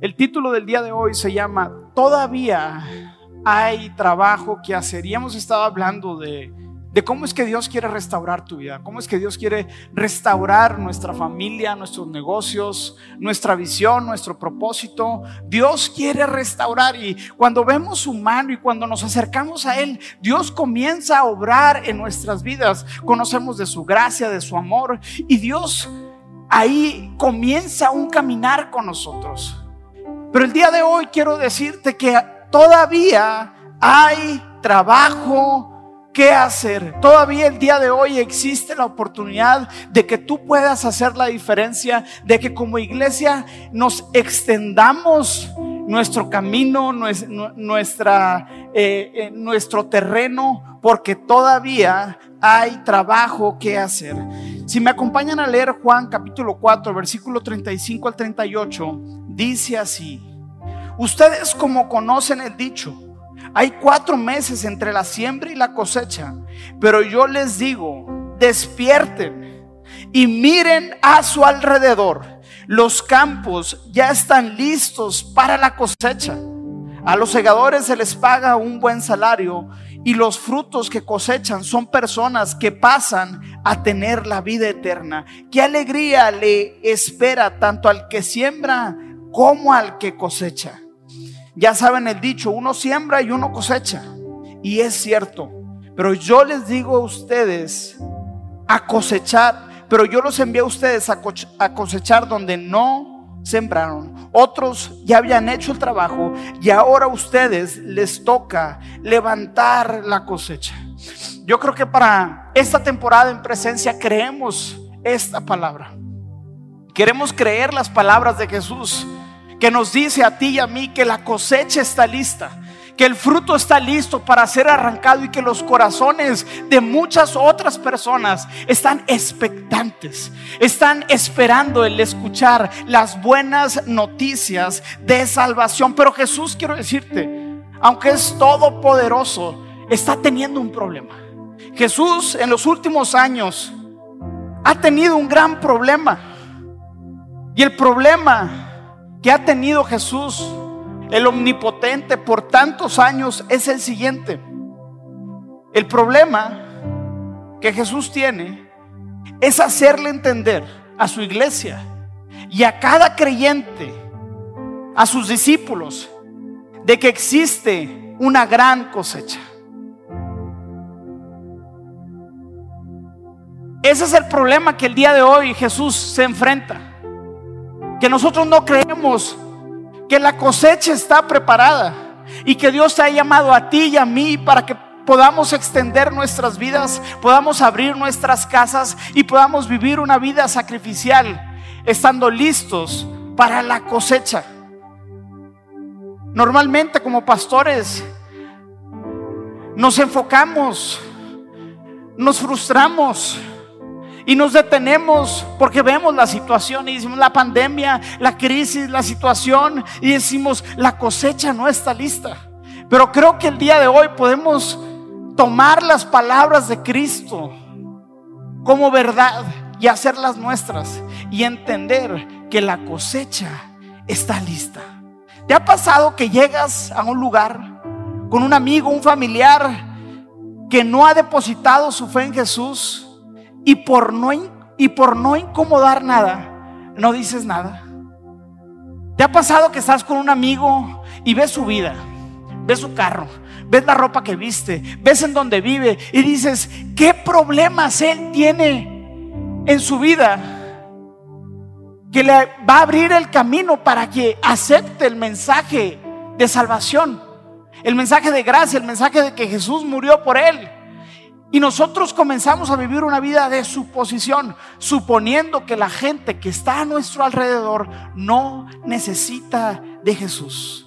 El título del día de hoy se llama Todavía hay trabajo que hacer. Y hemos estado hablando de, de cómo es que Dios quiere restaurar tu vida, cómo es que Dios quiere restaurar nuestra familia, nuestros negocios, nuestra visión, nuestro propósito. Dios quiere restaurar y cuando vemos su mano y cuando nos acercamos a Él, Dios comienza a obrar en nuestras vidas. Conocemos de su gracia, de su amor y Dios ahí comienza un caminar con nosotros. Pero el día de hoy quiero decirte que todavía hay trabajo que hacer. Todavía el día de hoy existe la oportunidad de que tú puedas hacer la diferencia, de que como iglesia nos extendamos nuestro camino, nuestra, eh, eh, nuestro terreno, porque todavía hay trabajo que hacer. Si me acompañan a leer Juan capítulo 4, versículo 35 al 38, dice así, ustedes como conocen el dicho, hay cuatro meses entre la siembra y la cosecha, pero yo les digo, despierten y miren a su alrededor. Los campos ya están listos para la cosecha. A los segadores se les paga un buen salario y los frutos que cosechan son personas que pasan a tener la vida eterna. Qué alegría le espera tanto al que siembra como al que cosecha. Ya saben el dicho, uno siembra y uno cosecha. Y es cierto. Pero yo les digo a ustedes a cosechar, pero yo los envié a ustedes a cosechar donde no sembraron. Otros ya habían hecho el trabajo y ahora a ustedes les toca levantar la cosecha. Yo creo que para esta temporada en presencia creemos esta palabra. Queremos creer las palabras de Jesús que nos dice a ti y a mí que la cosecha está lista, que el fruto está listo para ser arrancado y que los corazones de muchas otras personas están expectantes, están esperando el escuchar las buenas noticias de salvación. Pero Jesús, quiero decirte, aunque es todopoderoso, está teniendo un problema. Jesús en los últimos años ha tenido un gran problema. Y el problema que ha tenido Jesús, el omnipotente, por tantos años es el siguiente. El problema que Jesús tiene es hacerle entender a su iglesia y a cada creyente, a sus discípulos, de que existe una gran cosecha. Ese es el problema que el día de hoy Jesús se enfrenta que nosotros no creemos que la cosecha está preparada y que Dios te ha llamado a ti y a mí para que podamos extender nuestras vidas, podamos abrir nuestras casas y podamos vivir una vida sacrificial, estando listos para la cosecha. Normalmente como pastores nos enfocamos, nos frustramos y nos detenemos porque vemos la situación y decimos la pandemia, la crisis, la situación y decimos la cosecha no está lista. Pero creo que el día de hoy podemos tomar las palabras de Cristo como verdad y hacerlas nuestras y entender que la cosecha está lista. ¿Te ha pasado que llegas a un lugar con un amigo, un familiar que no ha depositado su fe en Jesús? Y por no, y por no incomodar nada, no dices nada. ¿Te ha pasado que estás con un amigo y ves su vida, ves su carro, ves la ropa que viste, ves en donde vive y dices, ¿qué problemas él tiene en su vida? Que le va a abrir el camino para que acepte el mensaje de salvación, el mensaje de gracia, el mensaje de que Jesús murió por él. Y nosotros comenzamos a vivir una vida de suposición, suponiendo que la gente que está a nuestro alrededor no necesita de Jesús.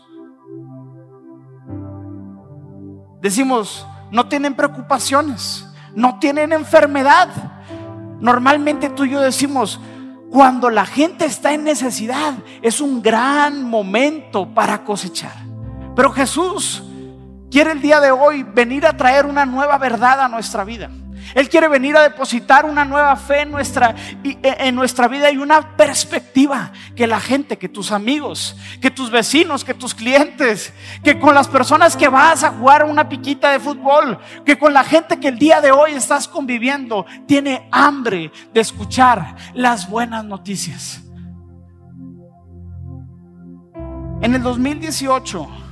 Decimos, no tienen preocupaciones, no tienen enfermedad. Normalmente tú y yo decimos, cuando la gente está en necesidad, es un gran momento para cosechar. Pero Jesús quiere el día de hoy venir a traer una nueva verdad a nuestra vida. Él quiere venir a depositar una nueva fe en nuestra, e, en nuestra vida y una perspectiva que la gente, que tus amigos, que tus vecinos, que tus clientes, que con las personas que vas a jugar una piquita de fútbol, que con la gente que el día de hoy estás conviviendo, tiene hambre de escuchar las buenas noticias. En el 2018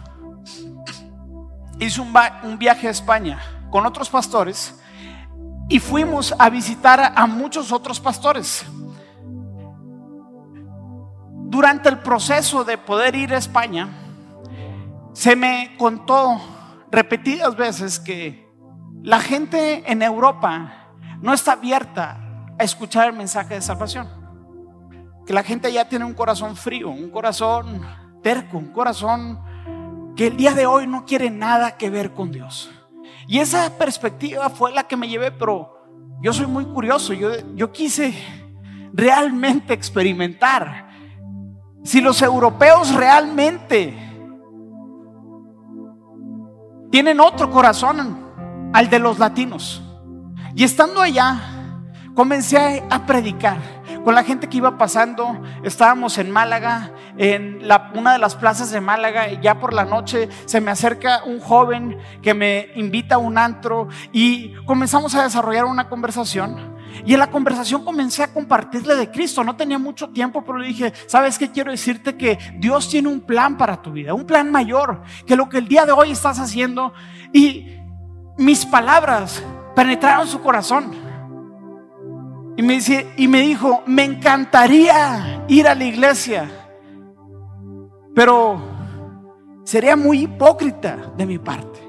hice un, viaje a España con otros pastores y fuimos a visitar a muchos otros pastores. Durante el proceso de poder ir a España, se me contó repetidas veces que la gente en Europa no está abierta a escuchar el mensaje de salvación. Que la gente ya tiene un corazón frío, un corazón terco, un corazón que el día de hoy no quiere nada que ver con Dios. Y esa perspectiva fue la que me llevé, pero yo soy muy curioso, yo, yo quise realmente experimentar si los europeos realmente tienen otro corazón al de los latinos. Y estando allá, comencé a predicar con la gente que iba pasando. Estábamos en Málaga, en una de las plazas de Málaga, y ya por la noche se me acerca un joven que me invita a un antro y comenzamos a desarrollar una conversación. Y en la conversación comencé a compartirle de Cristo. No tenía mucho tiempo, pero le dije, ¿sabes qué? Quiero decirte que Dios tiene un plan para tu vida, un plan mayor que lo que el día de hoy estás haciendo. Y mis palabras penetraron su corazón. Y me, dice, y me dijo, me encantaría ir a la iglesia, pero sería muy hipócrita de mi parte.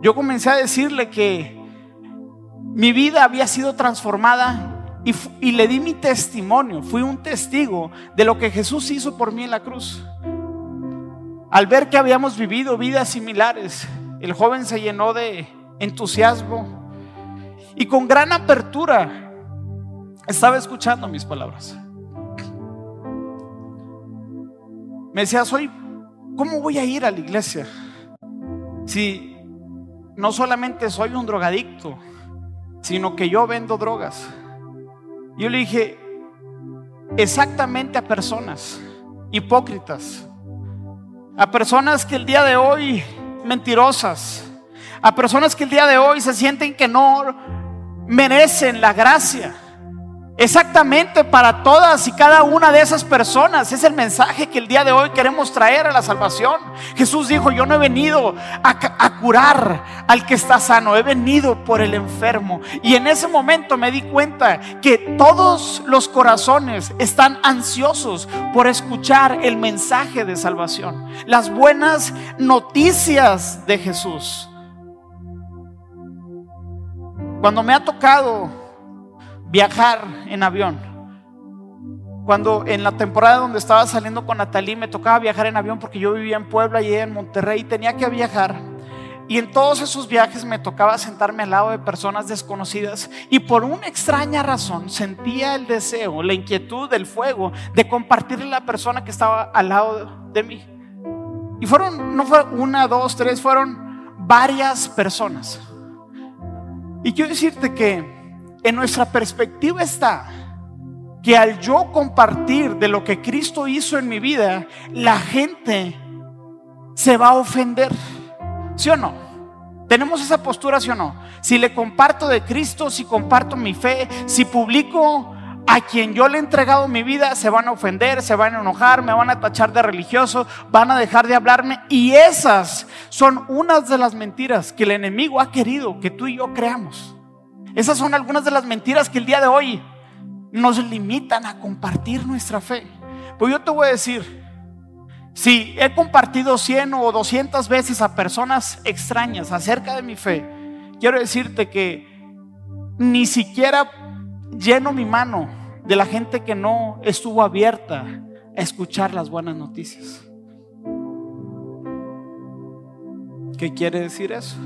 Yo comencé a decirle que mi vida había sido transformada y, le di mi testimonio, fui un testigo de lo que Jesús hizo por mí en la cruz. Al ver que habíamos vivido vidas similares, el joven se llenó de entusiasmo y con gran apertura estaba escuchando mis palabras. Me decía, soy, ¿cómo voy a ir a la iglesia? Si no solamente soy un drogadicto, sino que yo vendo drogas. Yo le dije, exactamente a personas hipócritas, a personas que el día de hoy mentirosas, a personas que el día de hoy se sienten que no merecen la gracia Exactamente para todas y cada una de esas personas es el mensaje que el día de hoy queremos traer a la salvación. Jesús dijo, yo no he venido a, curar al que está sano, he venido por el enfermo. Y en ese momento me di cuenta que todos los corazones están ansiosos por escuchar el mensaje de salvación, las buenas noticias de Jesús. Cuando me ha tocado viajar en avión. Cuando en la temporada donde estaba saliendo con Natalie me tocaba viajar en avión porque yo vivía en Puebla y en Monterrey y tenía que viajar. Y en todos esos viajes me tocaba sentarme al lado de personas desconocidas y por una extraña razón sentía el deseo, la inquietud, el fuego de compartirle la persona que estaba al lado de mí. Y fueron, no fue una, dos, tres, fueron varias personas. Y quiero decirte que en nuestra perspectiva está que al yo compartir de lo que Cristo hizo en mi vida, la gente se va a ofender. ¿Sí o no? ¿Tenemos esa postura, sí o no? Si le comparto de Cristo, si comparto mi fe, si publico a quien yo le he entregado mi vida, se van a ofender, se van a enojar, me van a tachar de religioso, van a dejar de hablarme. Y esas son unas de las mentiras que el enemigo ha querido que tú y yo creamos. Esas son algunas de las mentiras que el día de hoy nos limitan a compartir nuestra fe. Pues yo te voy a decir, si he compartido 100 o 200 veces a personas extrañas acerca de mi fe, quiero decirte que ni siquiera lleno mi mano de la gente que no estuvo abierta a escuchar las buenas noticias. ¿Qué quiere decir eso?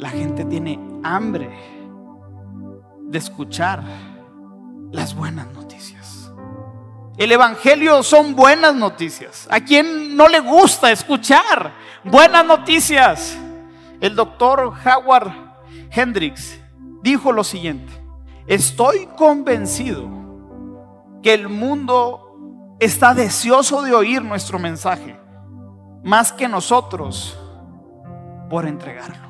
La gente tiene hambre de escuchar las buenas noticias. El Evangelio son buenas noticias. ¿A quien no le gusta escuchar buenas noticias? El doctor Howard Hendricks dijo lo siguiente, estoy convencido que el mundo está deseoso de oír nuestro mensaje, más que nosotros por entregarlo.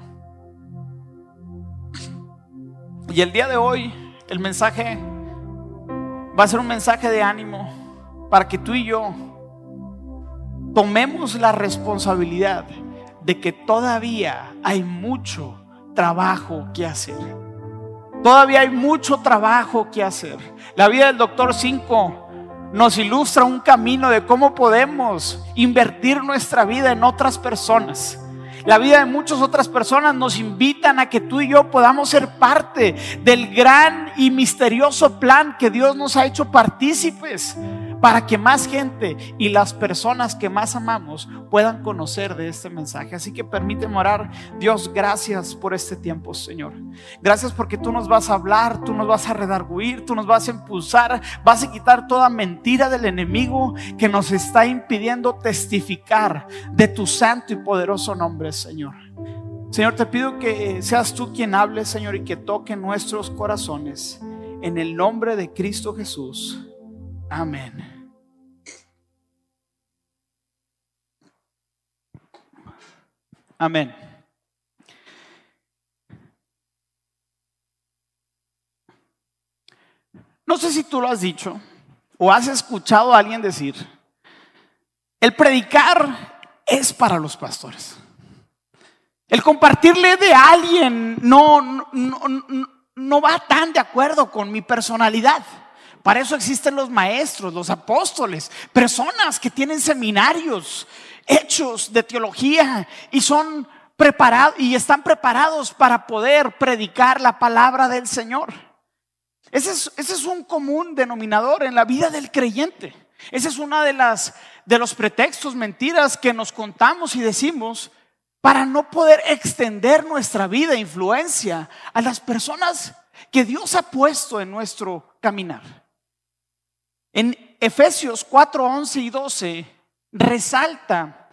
Y el día de hoy el mensaje va a ser un mensaje de ánimo para que tú y yo tomemos la responsabilidad de que todavía hay mucho trabajo que hacer. Todavía hay mucho trabajo que hacer. La vida del doctor 5 nos ilustra un camino de cómo podemos invertir nuestra vida en otras personas. La vida de muchas otras personas nos invitan a que tú y yo podamos ser parte del gran y misterioso plan que Dios nos ha hecho partícipes para que más gente y las personas que más amamos puedan conocer de este mensaje. Así que permíteme orar. Dios, gracias por este tiempo, Señor. Gracias porque tú nos vas a hablar, tú nos vas a redarguir, tú nos vas a impulsar, vas a quitar toda mentira del enemigo que nos está impidiendo testificar de tu santo y poderoso nombre, Señor. Señor, te pido que seas tú quien hable, Señor, y que toque nuestros corazones. En el nombre de Cristo Jesús. Amén. Amén. No sé si tú lo has dicho o has escuchado a alguien decir, el predicar es para los pastores. El compartirle de alguien no, no, no, no va tan de acuerdo con mi personalidad. Para eso existen los maestros, los apóstoles, personas que tienen seminarios hechos de teología y son preparados y están preparados para poder predicar la palabra del Señor. Ese es, un común denominador en la vida del creyente. Ese es uno de, las, de los pretextos, mentiras que nos contamos y decimos para no poder extender nuestra vida e influencia a las personas que Dios ha puesto en nuestro caminar. En Efesios 4, 11 y 12 resalta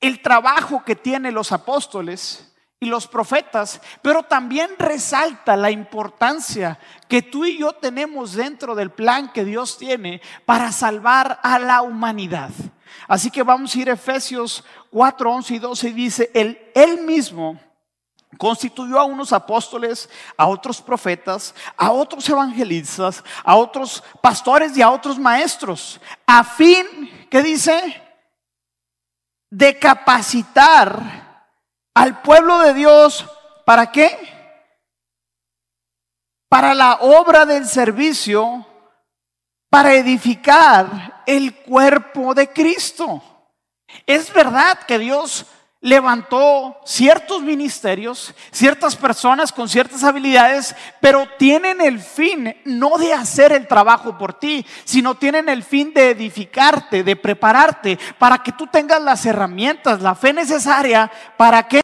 el trabajo que tienen los apóstoles y los profetas, pero también resalta la importancia que tú y yo tenemos dentro del plan que Dios tiene para salvar a la humanidad. Así que vamos a ir a Efesios 4, 11 y 12 y dice, él, él mismo constituyó a unos apóstoles, a otros profetas, a otros evangelistas, a otros pastores y a otros maestros, a fin, ¿qué dice? De capacitar al pueblo de Dios, ¿para qué? Para la obra del servicio, para edificar el cuerpo de Cristo. Es verdad que Dios levantó ciertos ministerios, ciertas personas con ciertas habilidades, pero tienen el fin no de hacer el trabajo por ti, sino tienen el fin de edificarte, de prepararte, para que tú tengas las herramientas, la fe necesaria, ¿para qué?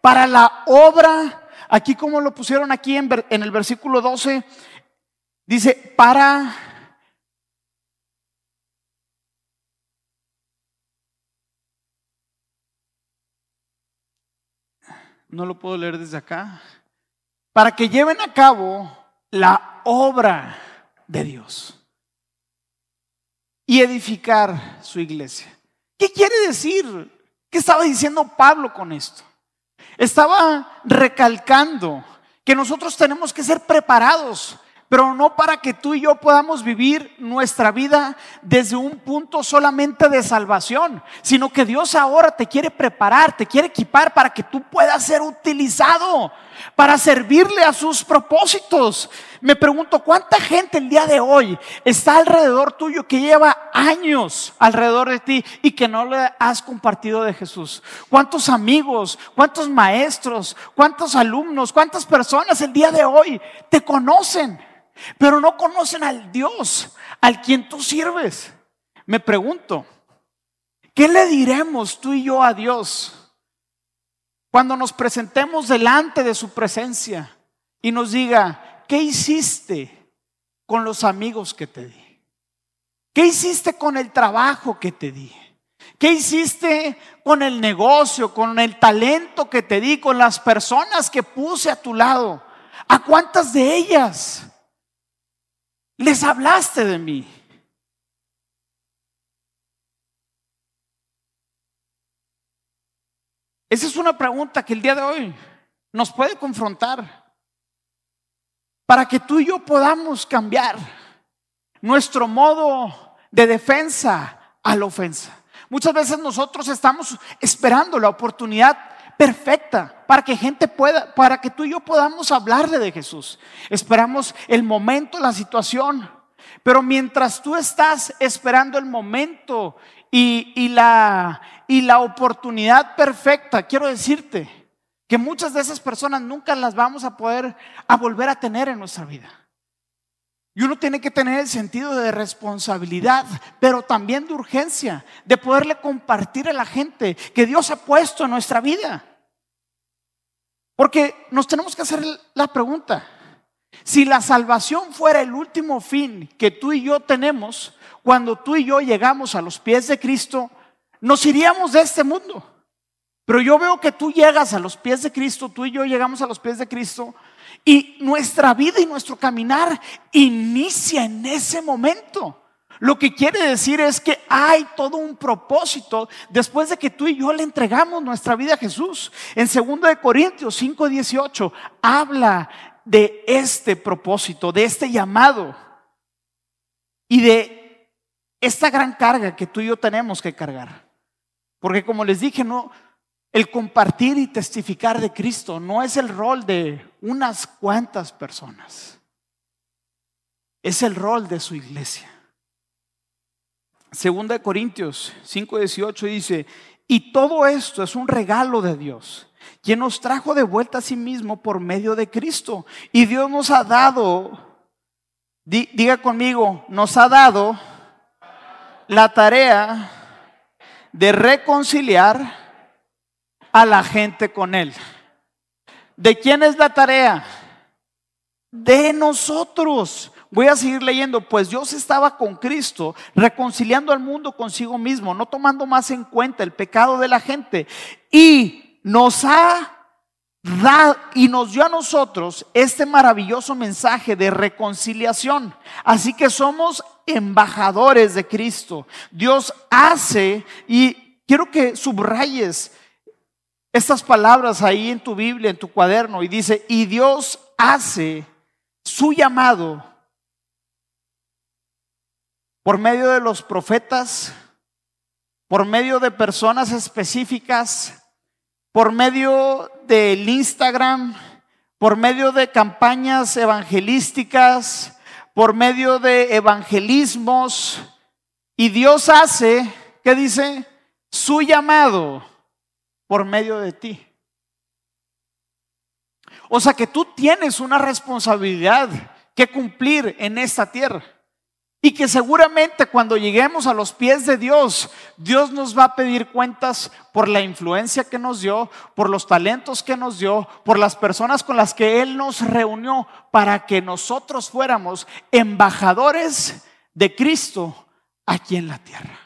Para la obra, aquí como lo pusieron aquí en, en el versículo 12, dice, para no lo puedo leer desde acá, para que lleven a cabo la obra de Dios y edificar su iglesia. ¿Qué quiere decir? ¿Qué estaba diciendo Pablo con esto? Estaba recalcando que nosotros tenemos que ser preparados pero no para que tú y yo podamos vivir nuestra vida desde un punto solamente de salvación, sino que Dios ahora te quiere preparar, te quiere equipar para que tú puedas ser utilizado para servirle a sus propósitos. Me pregunto, ¿cuánta gente el día de hoy está alrededor tuyo que lleva años alrededor de ti y que no le has compartido de Jesús? ¿Cuántos amigos, cuántos maestros, cuántos alumnos, cuántas personas el día de hoy te conocen? Pero no conocen al Dios al quien tú sirves. Me pregunto, ¿qué le diremos tú y yo a Dios cuando nos presentemos delante de su presencia y nos diga, ¿qué hiciste con los amigos que te di? ¿Qué hiciste con el trabajo que te di? ¿Qué hiciste con el negocio, con el talento que te di, con las personas que puse a tu lado? ¿A cuántas de ellas les hablaste de mí? Esa es una pregunta que el día de hoy nos puede confrontar para que tú y yo podamos cambiar nuestro modo de defensa a la ofensa. Muchas veces nosotros estamos esperando la oportunidad perfecta para que gente pueda, para que tú y yo podamos hablarle de Jesús. Esperamos el momento, la situación. Pero mientras tú estás esperando el momento y, la, y la oportunidad perfecta, quiero decirte que muchas de esas personas nunca las vamos a poder a volver a tener en nuestra vida. Y uno tiene que tener el sentido de responsabilidad, pero también de urgencia, de poderle compartir a la gente que Dios ha puesto en nuestra vida. Porque nos tenemos que hacer la pregunta, si la salvación fuera el último fin que tú y yo tenemos, cuando tú y yo llegamos a los pies de Cristo, nos iríamos de este mundo. Pero yo veo que tú llegas a los pies de Cristo, tú y yo llegamos a los pies de Cristo y nuestra vida y nuestro caminar inicia en ese momento. Lo que quiere decir es que hay todo un propósito después de que tú y yo le entregamos nuestra vida a Jesús. En 2 de Corintios 5:18 habla de este propósito, de este llamado y de esta gran carga que tú y yo tenemos que cargar. Porque como les dije, no el compartir y testificar de Cristo no es el rol de unas cuantas personas. Es el rol de su iglesia. Segunda de Corintios 5:18 dice, "Y todo esto es un regalo de Dios, quien nos trajo de vuelta a sí mismo por medio de Cristo, y Dios nos ha dado diga conmigo, nos ha dado la tarea de reconciliar a la gente con Él. ¿De quién es la tarea? De nosotros. Voy a seguir leyendo, pues Dios estaba con Cristo, reconciliando al mundo consigo mismo, no tomando más en cuenta el pecado de la gente. Y nos ha dado y nos dio a nosotros este maravilloso mensaje de reconciliación. Así que somos embajadores de Cristo. Dios hace, y quiero que subrayes estas palabras ahí en tu Biblia, en tu cuaderno, y dice, y Dios hace su llamado por medio de los profetas, por medio de personas específicas, por medio del Instagram, por medio de campañas evangelísticas, por medio de evangelismos. Y Dios hace, ¿qué dice? Su llamado por medio de ti. O sea que tú tienes una responsabilidad que cumplir en esta tierra. Y que seguramente cuando lleguemos a los pies de Dios, Dios nos va a pedir cuentas por la influencia que nos dio, por los talentos que nos dio, por las personas con las que Él nos reunió para que nosotros fuéramos embajadores de Cristo aquí en la tierra.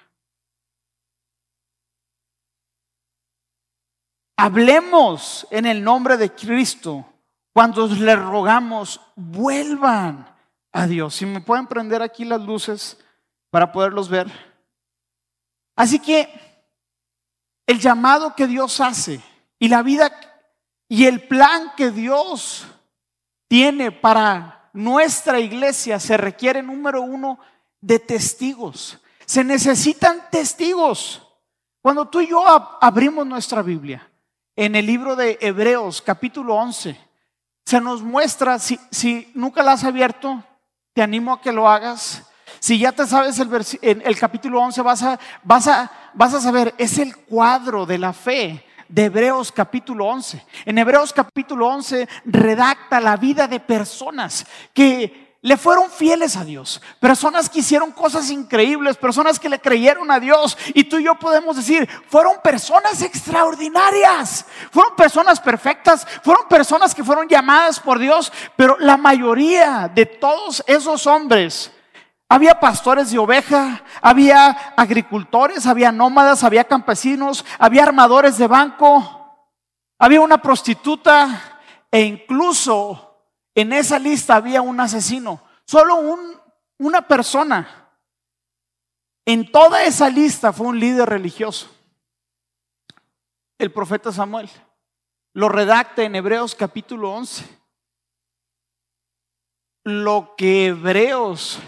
Hablemos en el nombre de Cristo cuando le rogamos, vuelvan a Dios. Si me pueden prender aquí las luces para poderlos ver. Así que el llamado que Dios hace y la vida y el plan que Dios tiene para nuestra iglesia se requiere, número uno, de testigos. Se necesitan testigos. Cuando tú y yo abrimos nuestra Biblia, en el libro de Hebreos capítulo 11. Se nos muestra, si, si nunca la has abierto, te animo a que lo hagas. Si ya te sabes el, el capítulo 11, vas a, vas, a, vas a saber, es el cuadro de la fe de Hebreos capítulo 11. En Hebreos capítulo 11 redacta la vida de personas que le fueron fieles a Dios. Personas que hicieron cosas increíbles, personas que le creyeron a Dios. Y tú y yo podemos decir, fueron personas extraordinarias, fueron personas perfectas, fueron personas que fueron llamadas por Dios. Pero la mayoría de todos esos hombres, había pastores de oveja, había agricultores, había nómadas, había campesinos, había armadores de banco, había una prostituta e incluso En esa lista había un asesino, solo un, una persona. En toda esa lista fue un líder religioso, el profeta Samuel. Lo redacta en Hebreos capítulo 11. Lo que Hebreos,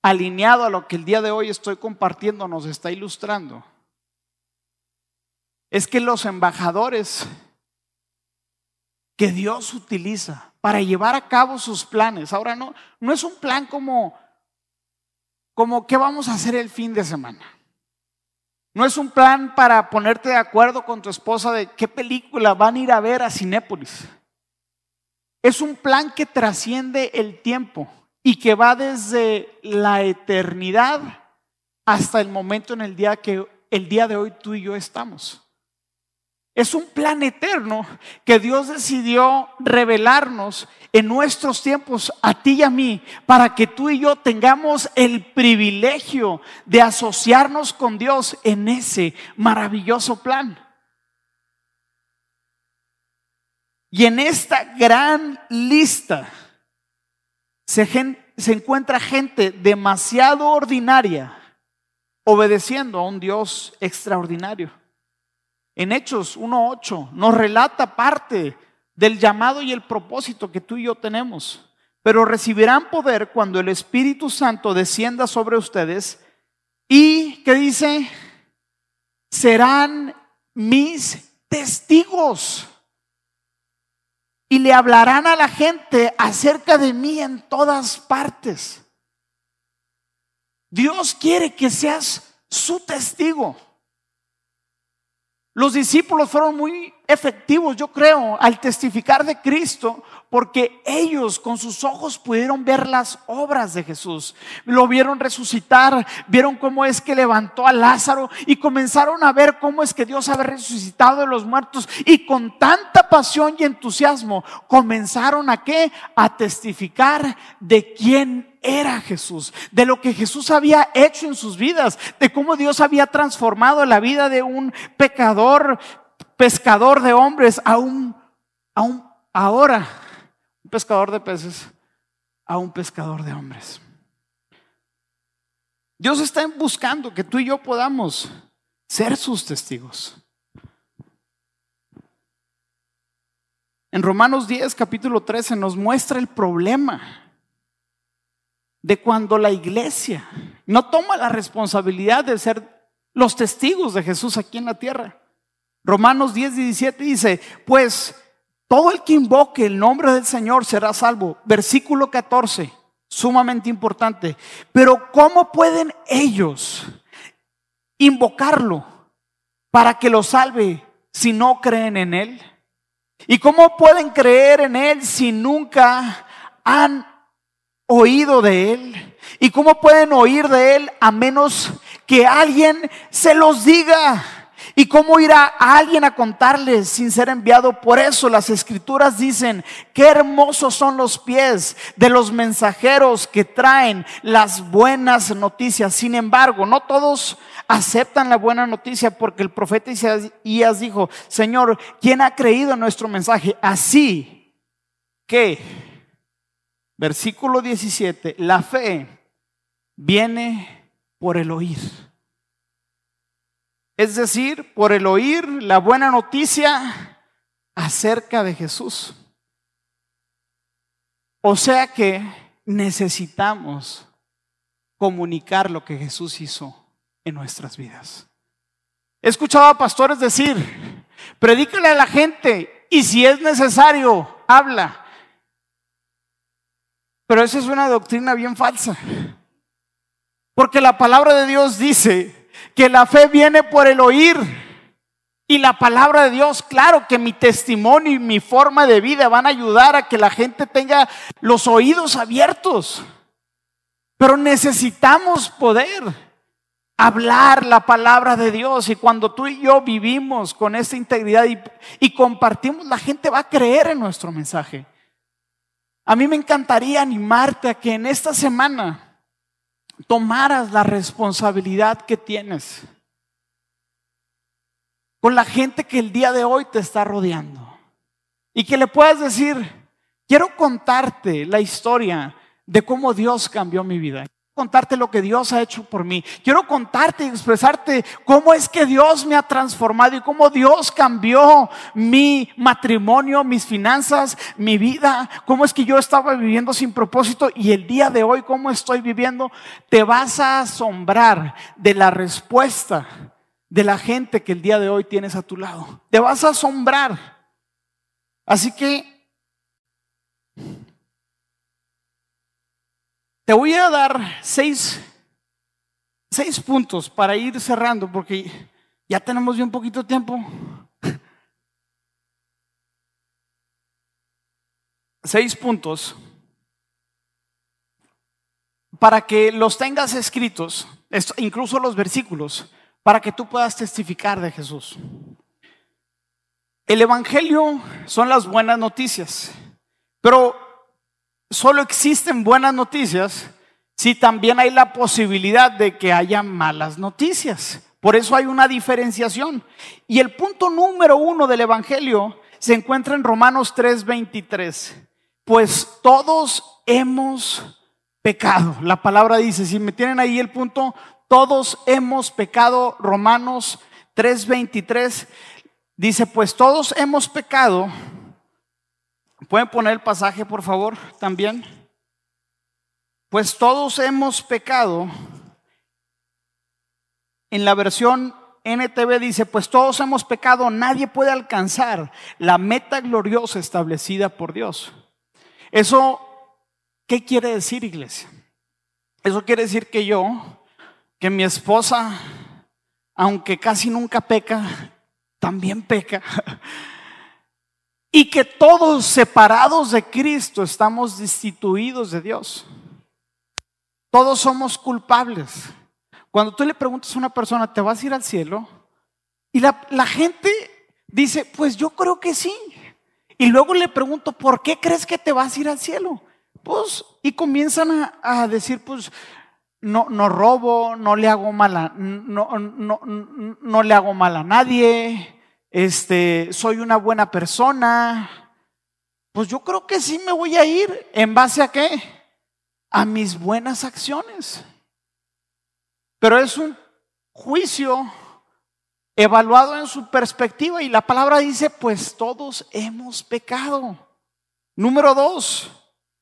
alineado a lo que el día de hoy estoy compartiendo, nos está ilustrando, es que los embajadores que Dios utiliza para llevar a cabo sus planes. Ahora no, no es un plan como, como qué vamos a hacer el fin de semana. No es un plan para ponerte de acuerdo con tu esposa de qué película van a ir a ver a Cinépolis. Es un plan que trasciende el tiempo y que va desde la eternidad hasta el momento en el día que el día de hoy tú y yo estamos. Es un plan eterno que Dios decidió revelarnos en nuestros tiempos a ti y a mí para que tú y yo tengamos el privilegio de asociarnos con Dios en ese maravilloso plan. Y en esta gran lista se, encuentra gente demasiado ordinaria obedeciendo a un Dios extraordinario en Hechos 1.8 nos relata parte del llamado y el propósito que tú y yo tenemos. Pero recibirán poder cuando el Espíritu Santo descienda sobre ustedes y, ¿qué dice? Serán mis testigos. Y le hablarán a la gente acerca de mí en todas partes. Dios quiere que seas su testigo. Los discípulos fueron muy efectivos, yo creo, al testificar de Cristo, porque ellos con sus ojos pudieron ver las obras de Jesús. Lo vieron resucitar, vieron cómo es que levantó a Lázaro y comenzaron a ver cómo es que Dios había resucitado de los muertos y con tanta pasión y entusiasmo comenzaron a qué? A testificar de quién era Jesús, de lo que Jesús había hecho en sus vidas, de cómo Dios había transformado la vida de un pecador, pescador de hombres, a un, a un ahora, un pescador de peces, a un pescador de hombres. Dios está buscando que tú y yo podamos ser sus testigos. En Romanos 10, capítulo 13, nos muestra el problema de cuando la iglesia no toma la responsabilidad de ser los testigos de Jesús aquí en la tierra. Romanos 10, 17 dice, pues todo el que invoque el nombre del Señor será salvo. Versículo 14, sumamente importante. Pero ¿cómo pueden ellos invocarlo para que lo salve si no creen en Él? ¿Y cómo pueden creer en Él si nunca han oído de Él. ¿Y cómo pueden oír de Él a menos que alguien se los diga? ¿Y cómo irá alguien a contarles sin ser enviado? Por eso las escrituras dicen, qué hermosos son los pies de los mensajeros que traen las buenas noticias. Sin embargo, no todos aceptan la buena noticia porque el profeta Isaías dijo, Señor, ¿quién ha creído en nuestro mensaje? Así que Versículo 17, la fe viene por el oír. Es decir, por el oír la buena noticia acerca de Jesús. O sea que necesitamos comunicar lo que Jesús hizo en nuestras vidas. He escuchado a pastores decir, predícale a la gente y si es necesario, habla. Pero esa es una doctrina bien falsa. Porque la palabra de Dios dice que la fe viene por el oír. Y la palabra de Dios, claro que mi testimonio y mi forma de vida van a ayudar a que la gente tenga los oídos abiertos. Pero necesitamos poder hablar la palabra de Dios. Y cuando tú y yo vivimos con esta integridad y compartimos, la gente va a creer en nuestro mensaje. A mí me encantaría animarte a que en esta semana tomaras la responsabilidad que tienes con la gente que el día de hoy te está rodeando. Y que le puedas decir, Quiero contarte la historia de cómo Dios cambió mi vida. Contarte lo que Dios ha hecho por mí. Quiero contarte y expresarte cómo es que Dios me ha transformado y cómo Dios cambió mi matrimonio, mis finanzas, mi vida. Cómo es que yo estaba viviendo sin propósito y el día de hoy cómo estoy viviendo. Te vas a asombrar de la respuesta de la gente que el día de hoy tienes a tu lado. Te vas a asombrar. Así que te voy a dar seis, seis puntos para ir cerrando porque ya tenemos bien poquito tiempo. Seis puntos para que los tengas escritos, incluso los versículos, para que tú puedas testificar de Jesús. El Evangelio son las buenas noticias, pero solo existen buenas noticias si también hay la posibilidad de que haya malas noticias. Por eso hay una diferenciación. Y el punto número uno del Evangelio se encuentra en Romanos 3:23. Pues todos hemos pecado. La palabra dice, si me tienen ahí el punto, todos hemos pecado. Romanos 3:23 dice, pues todos hemos pecado ¿Pueden poner el pasaje, por favor, también? Pues todos hemos pecado. En la versión NTV dice, pues todos hemos pecado, nadie puede alcanzar la meta gloriosa establecida por Dios. Eso, ¿qué quiere decir, iglesia? Eso quiere decir que yo, que mi esposa, aunque casi nunca peca, también peca. y que todos separados de Cristo estamos destituidos de Dios. Todos somos culpables. Cuando tú le preguntas a una persona, ¿te vas a ir al cielo? Y la, gente dice, pues yo creo que sí. Y luego le pregunto, ¿por qué crees que te vas a ir al cielo? Pues, y comienzan a, a decir, pues, no, no robo, no le hago mal a, no, no, no le hago mal a nadie, este, soy una buena persona, pues yo creo que sí me voy a ir. ¿En base a qué? A mis buenas acciones. Pero es un juicio evaluado en su perspectiva y la palabra dice, pues todos hemos pecado. Número dos,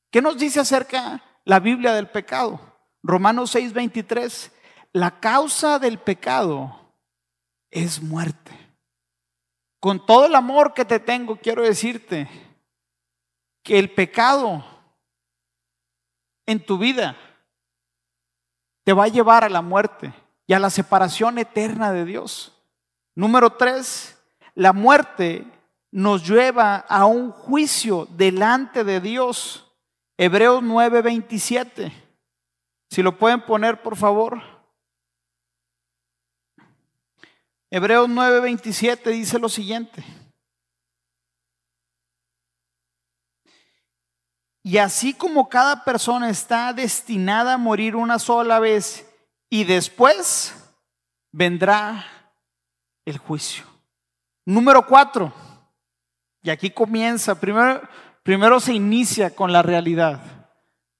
¿qué nos dice acerca la Biblia del pecado? Romanos 6:23, la causa del pecado es muerte. Con todo el amor que te tengo, quiero decirte que el pecado en tu vida te va a llevar a la muerte y a la separación eterna de Dios. Número tres, la muerte nos lleva a un juicio delante de Dios. Hebreos 9:27. Si lo pueden poner, por favor. Hebreos 9:27 dice lo siguiente. Y así como cada persona está destinada a morir una sola vez y después vendrá el juicio. Número cuatro. Y aquí comienza. Primero, primero se inicia con la realidad,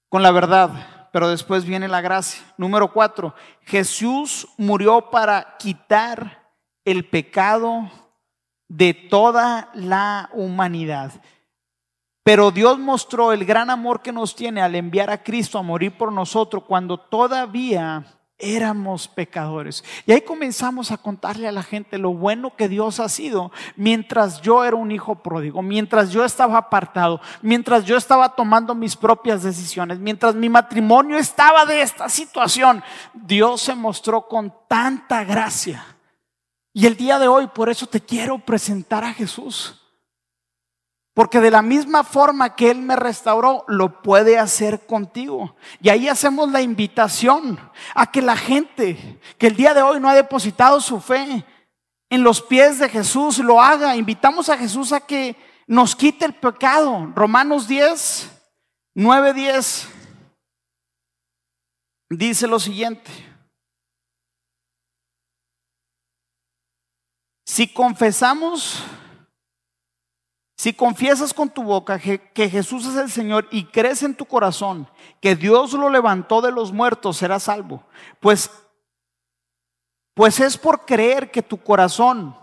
con la verdad, pero después viene la gracia. Número cuatro. Jesús murió para quitar el pecado de toda la humanidad. Pero Dios mostró el gran amor que nos tiene al enviar a Cristo a morir por nosotros cuando todavía éramos pecadores. Y ahí comenzamos a contarle a la gente lo bueno que Dios ha sido mientras yo era un hijo pródigo, mientras yo estaba apartado, mientras yo estaba tomando mis propias decisiones, mientras mi matrimonio estaba de esta situación. Dios se mostró con tanta gracia y el día de hoy, por eso te quiero presentar a Jesús. Porque de la misma forma que Él me restauró, lo puede hacer contigo. Y ahí hacemos la invitación a que la gente que el día de hoy no ha depositado su fe en los pies de Jesús lo haga. Invitamos a Jesús a que nos quite el pecado. Romanos 10, 9, 10 dice lo siguiente. Si confesamos, Si confiesas con tu boca que, Jesús es el Señor y crees en tu corazón que Dios lo levantó de los muertos, serás salvo. Pues, pues es por creer que tu corazón,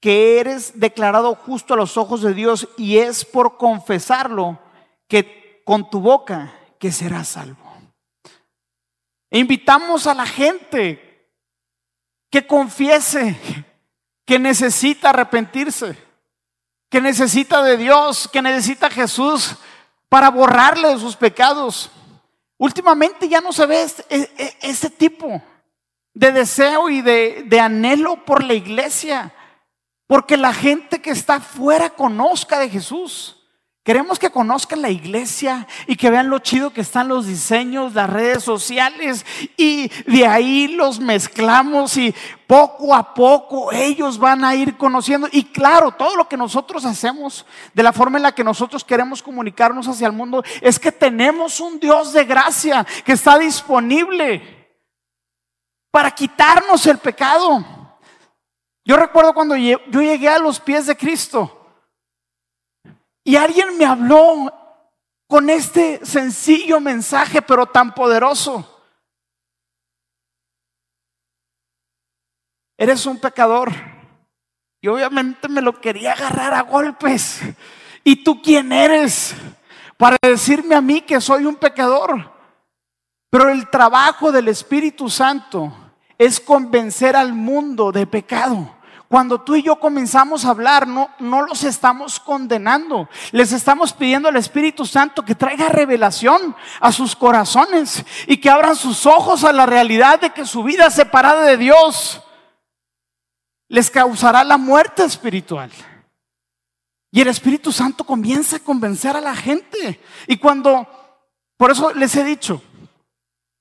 que eres declarado justo a los ojos de Dios y es por confesarlo que con tu boca que serás salvo. Invitamos a la gente que confiese que necesita arrepentirse, que necesita de Dios, que necesita a Jesús para borrarle de sus pecados. Últimamente ya no se ve este, e, e, ese, tipo de deseo y de, de anhelo por la iglesia, porque la gente que está afuera conozca de Jesús. Queremos que conozcan la iglesia y que vean lo chido que están los diseños, las redes sociales y de ahí los mezclamos y poco a poco ellos van a ir conociendo. Y claro, todo lo que nosotros hacemos, de la forma en la que nosotros queremos comunicarnos hacia el mundo, es que tenemos un Dios de gracia que está disponible para quitarnos el pecado. Yo recuerdo cuando yo llegué a los pies de Cristo. Y alguien me habló con este sencillo mensaje, pero tan poderoso. Eres un pecador. Y obviamente me lo quería agarrar a golpes. ¿Y tú quién eres para decirme a mí que soy un pecador? Pero el trabajo del Espíritu Santo es convencer al mundo de pecado. Cuando tú y yo comenzamos a hablar, no, no los estamos condenando. Les estamos pidiendo al Espíritu Santo que traiga revelación a sus corazones y que abran sus ojos a la realidad de que su vida separada de Dios les causará la muerte espiritual. Y el Espíritu Santo comienza a convencer a la gente. Y cuando, por eso les he dicho,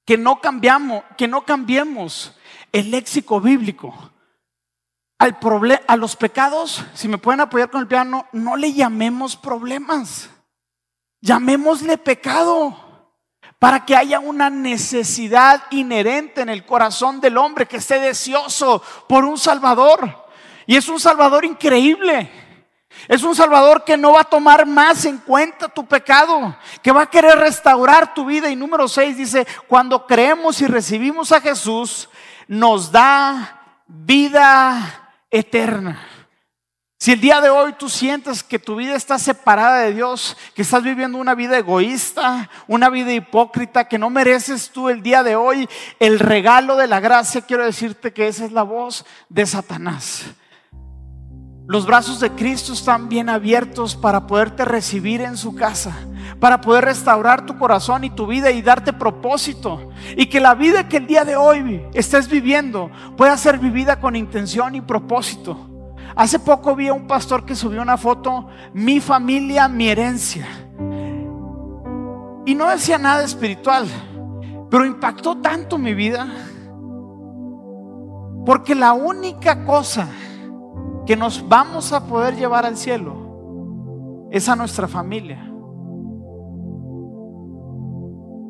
que no cambiamos, que no cambiemos el léxico bíblico al a los pecados, si me pueden apoyar con el piano, no le llamemos problemas, llamémosle pecado, para que haya una necesidad inherente en el corazón del hombre que esté deseoso por un Salvador. Y es un Salvador increíble. Es un Salvador que no va a tomar más en cuenta tu pecado, que va a querer restaurar tu vida. Y número 6 dice, cuando creemos y recibimos a Jesús, nos da vida eterna. Si el día de hoy tú sientes que tu vida está separada de Dios, que estás viviendo una vida egoísta, una vida hipócrita, que no mereces tú el día de hoy el regalo de la gracia, quiero decirte que esa es la voz de Satanás. Los brazos de Cristo están bien abiertos para poderte recibir en su casa, para poder restaurar tu corazón y tu vida y darte propósito. Y que la vida que el día de hoy estés viviendo pueda ser vivida con intención y propósito. Hace poco vi a un pastor que subió una foto, mi familia, mi herencia. Y no decía nada espiritual, pero impactó tanto mi vida. Porque la única cosa que nos vamos a poder llevar al cielo es a nuestra familia.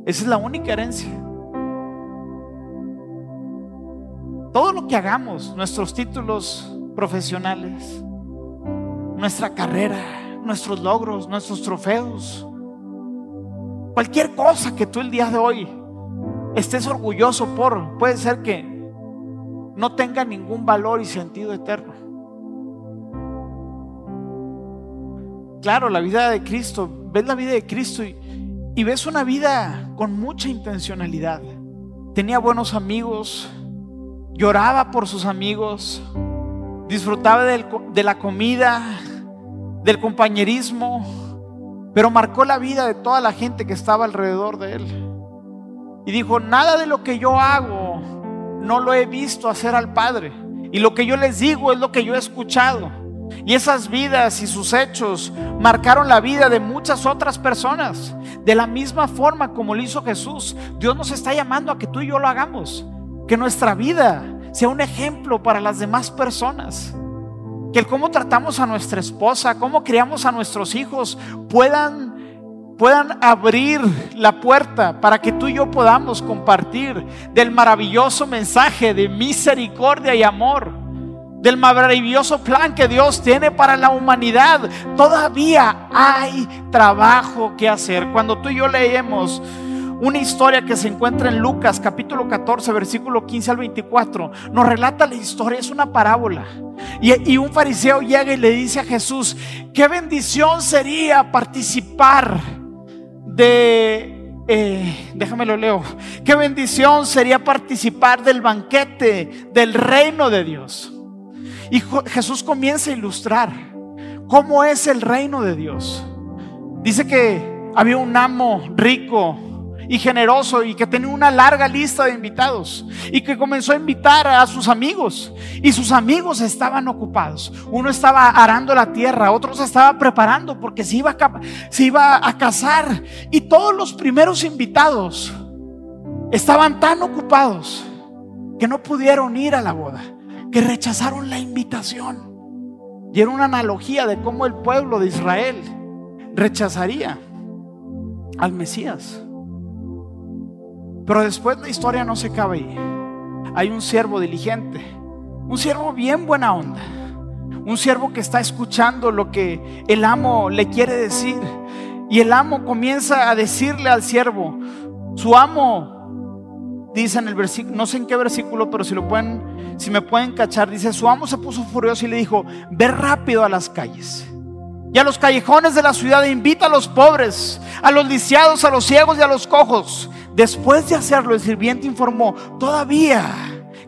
Esa es la única herencia. Todo lo que hagamos, nuestros títulos profesionales, nuestra carrera, nuestros logros, nuestros trofeos, cualquier cosa que tú el día de hoy estés orgulloso por, puede ser que no tenga ningún valor y sentido eterno. Claro, la vida de Cristo, ves la vida de Cristo y, ves una vida con mucha intencionalidad. Tenía buenos amigos, lloraba por sus amigos, disfrutaba de la comida, del compañerismo, pero marcó la vida de toda la gente que estaba alrededor de él. Y dijo, nada de lo que yo hago no lo he visto hacer al Padre. Y lo que yo les digo es lo que yo he escuchado. Y esas vidas y sus hechos marcaron la vida de muchas otras personas. De la misma forma como lo hizo Jesús, Dios nos está llamando a que tú y yo lo hagamos. Que nuestra vida sea un ejemplo para las demás personas. Que el cómo tratamos a nuestra esposa, cómo criamos a nuestros hijos, puedan puedan abrir la puerta para que tú y yo podamos compartir del maravilloso mensaje de misericordia y amor del maravilloso plan que Dios tiene para la humanidad. Todavía hay trabajo que hacer. Cuando tú y yo leemos una historia que se encuentra en Lucas capítulo 14, versículo 15 al 24, nos relata la historia, es una parábola. Y, un fariseo llega y le dice a Jesús, qué bendición sería participar de, eh, déjame lo leo, qué bendición sería participar del banquete del reino de Dios. Y Jesús comienza a ilustrar cómo es el reino de Dios. Dice que había un amo rico y generoso y que tenía una larga lista de invitados y que comenzó a invitar a sus amigos y sus amigos estaban ocupados. Uno estaba arando la tierra, otro se estaba preparando porque se iba a, se iba a casar y todos los primeros invitados estaban tan ocupados que no pudieron ir a la boda que rechazaron la invitación. Y era una analogía de cómo el pueblo de Israel rechazaría al Mesías. Pero después la historia no se acaba ahí. Hay un siervo diligente, un siervo bien buena onda, un siervo que está escuchando lo que el amo le quiere decir. Y el amo comienza a decirle al siervo, su amo, dice en el versículo, no sé en qué versículo, pero si lo pueden si me pueden cachar, dice, su amo se puso furioso y le dijo, ve rápido a las calles. Y a los callejones de la ciudad invita a los pobres, a los lisiados, a los ciegos y a los cojos. Después de hacerlo, el sirviente informó, todavía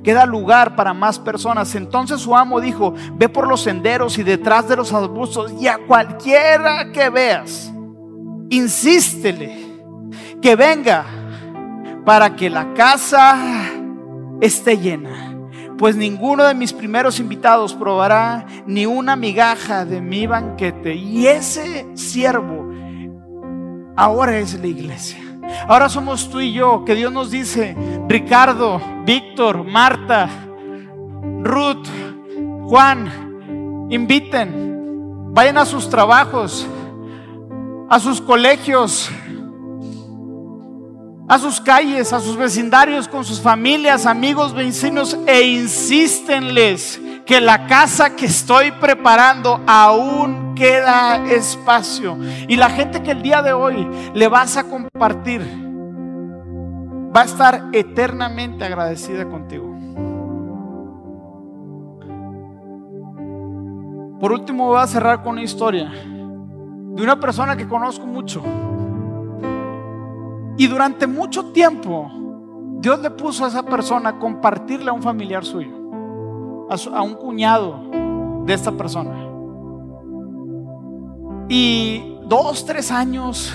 queda lugar para más personas. Entonces su amo dijo, ve por los senderos y detrás de los arbustos y a cualquiera que veas, insístele que venga para que la casa esté llena pues ninguno de mis primeros invitados probará ni una migaja de mi banquete. Y ese siervo ahora es la iglesia. Ahora somos tú y yo, que Dios nos dice, Ricardo, Víctor, Marta, Ruth, Juan, inviten, vayan a sus trabajos, a sus colegios, a sus calles, a sus vecindarios, con sus familias, amigos, vecinos, e insístenles que la casa que estoy preparando aún queda espacio. Y la gente que el día de hoy le vas a compartir va a estar eternamente agradecida contigo. Por último voy a cerrar con una historia de una persona que conozco mucho y durante mucho tiempo, Dios le puso a esa persona a compartirle a un familiar suyo, a, un cuñado de esta persona. Y dos, tres años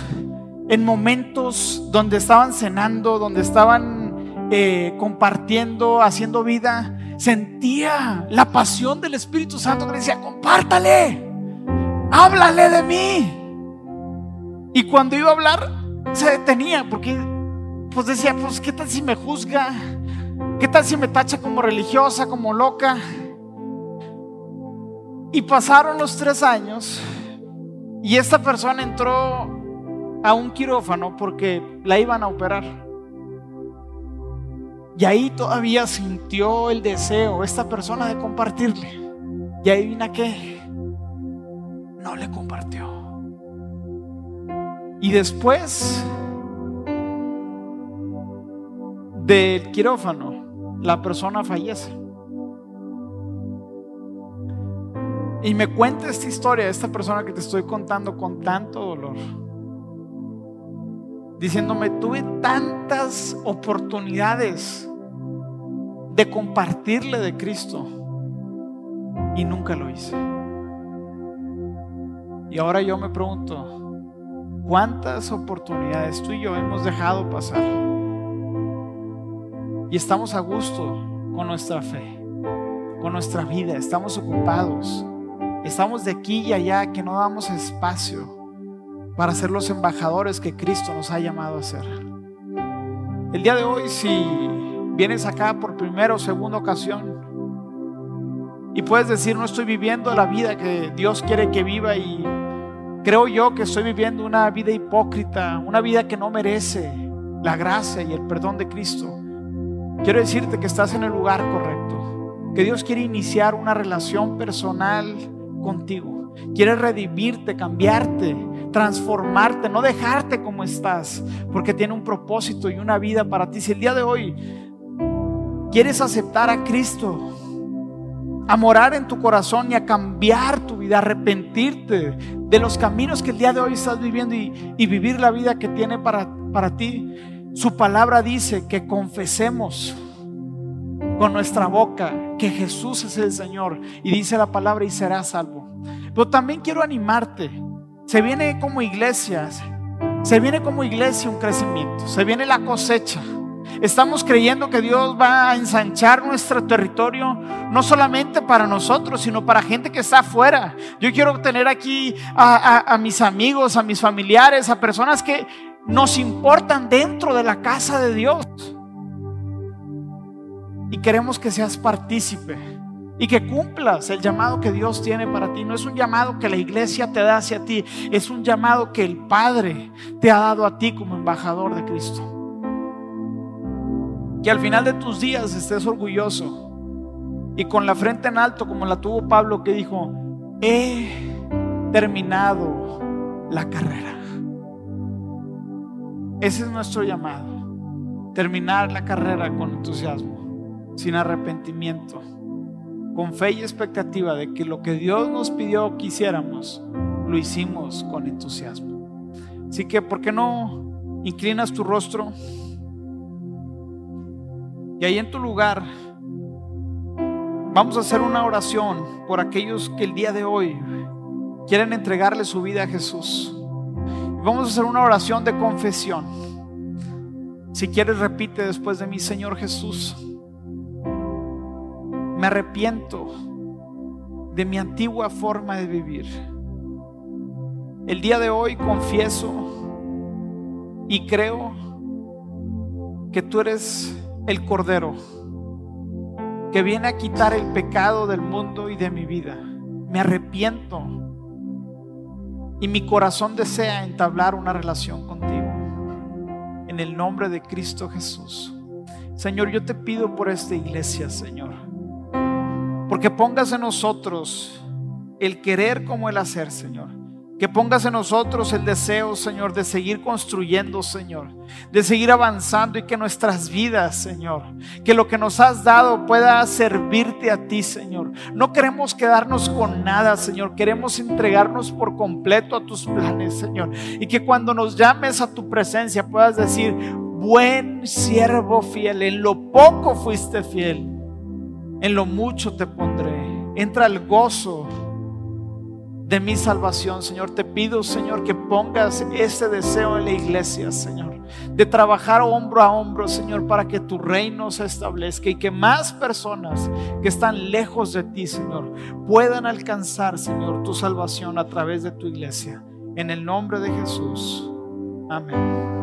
en momentos donde estaban cenando, donde estaban eh, compartiendo, haciendo vida, sentía la pasión del Espíritu Santo que decía, compártale, háblale de mí. Y cuando iba a hablar, se detenía porque pues decía, pues qué tal si me juzga, qué tal si me tacha como religiosa, como loca. Y pasaron los tres años y esta persona entró a un quirófano porque la iban a operar. Y ahí todavía sintió el deseo esta persona de compartirle. Y ahí vino que no le compartió. Y después del quirófano, la persona fallece. Y me cuenta esta historia, esta persona que te estoy contando con tanto dolor. Diciéndome, tuve tantas oportunidades de compartirle de Cristo y nunca lo hice. Y ahora yo me pregunto, ¿Cuántas oportunidades tú y yo hemos dejado pasar? Y estamos a gusto con nuestra fe, con nuestra vida, estamos ocupados, estamos de aquí y allá que no damos espacio para ser los embajadores que Cristo nos ha llamado a ser. El día de hoy, si vienes acá por primera o segunda ocasión y puedes decir, no estoy viviendo la vida que Dios quiere que viva y Creo yo que estoy viviendo una vida hipócrita, una vida que no merece la gracia y el perdón de Cristo. Quiero decirte que estás en el lugar correcto que Dios quiere iniciar una relación personal contigo. Quiere redimirte, cambiarte, transformarte, no dejarte como estás, porque tiene un propósito y una vida para ti. Si el día de hoy quieres aceptar a Cristo, a morar en tu corazón y a cambiar tu vida, arrepentirte de los caminos que el día de hoy estás viviendo y, vivir la vida que tiene para, para ti, su palabra dice que confesemos con nuestra boca que Jesús es el Señor y dice la palabra y serás salvo. Pero también quiero animarte. Se viene como iglesia, se viene como iglesia un crecimiento, se viene la cosecha. Estamos creyendo que Dios va a ensanchar nuestro territorio, no solamente para nosotros, sino para gente que está afuera. Yo quiero tener aquí a, a mis amigos, a mis familiares, a personas que nos importan dentro de la casa de Dios. Y queremos que seas partícipe y que cumplas el llamado que Dios tiene para ti. No es un llamado que la iglesia te da hacia ti, es un llamado que el Padre te ha dado a ti como embajador de Cristo. Que al final de tus días estés orgulloso y con la frente en alto como la tuvo Pablo que dijo, he terminado la carrera. Ese es nuestro llamado, terminar la carrera con entusiasmo sin arrepentimiento, con fe y expectativa de que lo que Dios nos pidió que hiciéramos, lo hicimos con entusiasmo. Así que, ¿por qué no inclinas tu rostro? Y ahí en tu lugar vamos a hacer una oración por aquellos que el día de hoy quieren entregarle su vida a Jesús. Vamos a hacer una oración de confesión. Si quieres, repite después de mí, Señor Jesús me arrepiento de mi antigua forma de vivir. El día de hoy confieso y creo que tú eres el Cordero que viene a quitar el pecado del mundo y de mi vida. Me arrepiento y mi corazón desea entablar una relación contigo. En el nombre de Cristo Jesús. Señor, yo te pido por esta iglesia, Señor porque pongas en nosotros el querer como el hacer, Señor. Que pongas en nosotros el deseo, Señor, de seguir construyendo, Señor. De seguir avanzando y que nuestras vidas, Señor, que lo que nos has dado pueda servirte a ti, Señor. No queremos quedarnos con nada, Señor. Queremos entregarnos por completo a tus planes, Señor. Y que cuando nos llames a tu presencia puedas decir, buen siervo fiel, en lo poco fuiste fiel en lo mucho te pondré. Entra el gozo de mi salvación, Señor. Te pido, Señor, que pongas ese deseo en la iglesia, Señor, de trabajar hombro a hombro, Señor, para que tu reino se establezca y que más personas que están lejos de ti, Señor, puedan alcanzar, Señor, tu salvación a través de tu iglesia. En el nombre de Jesús. Amén.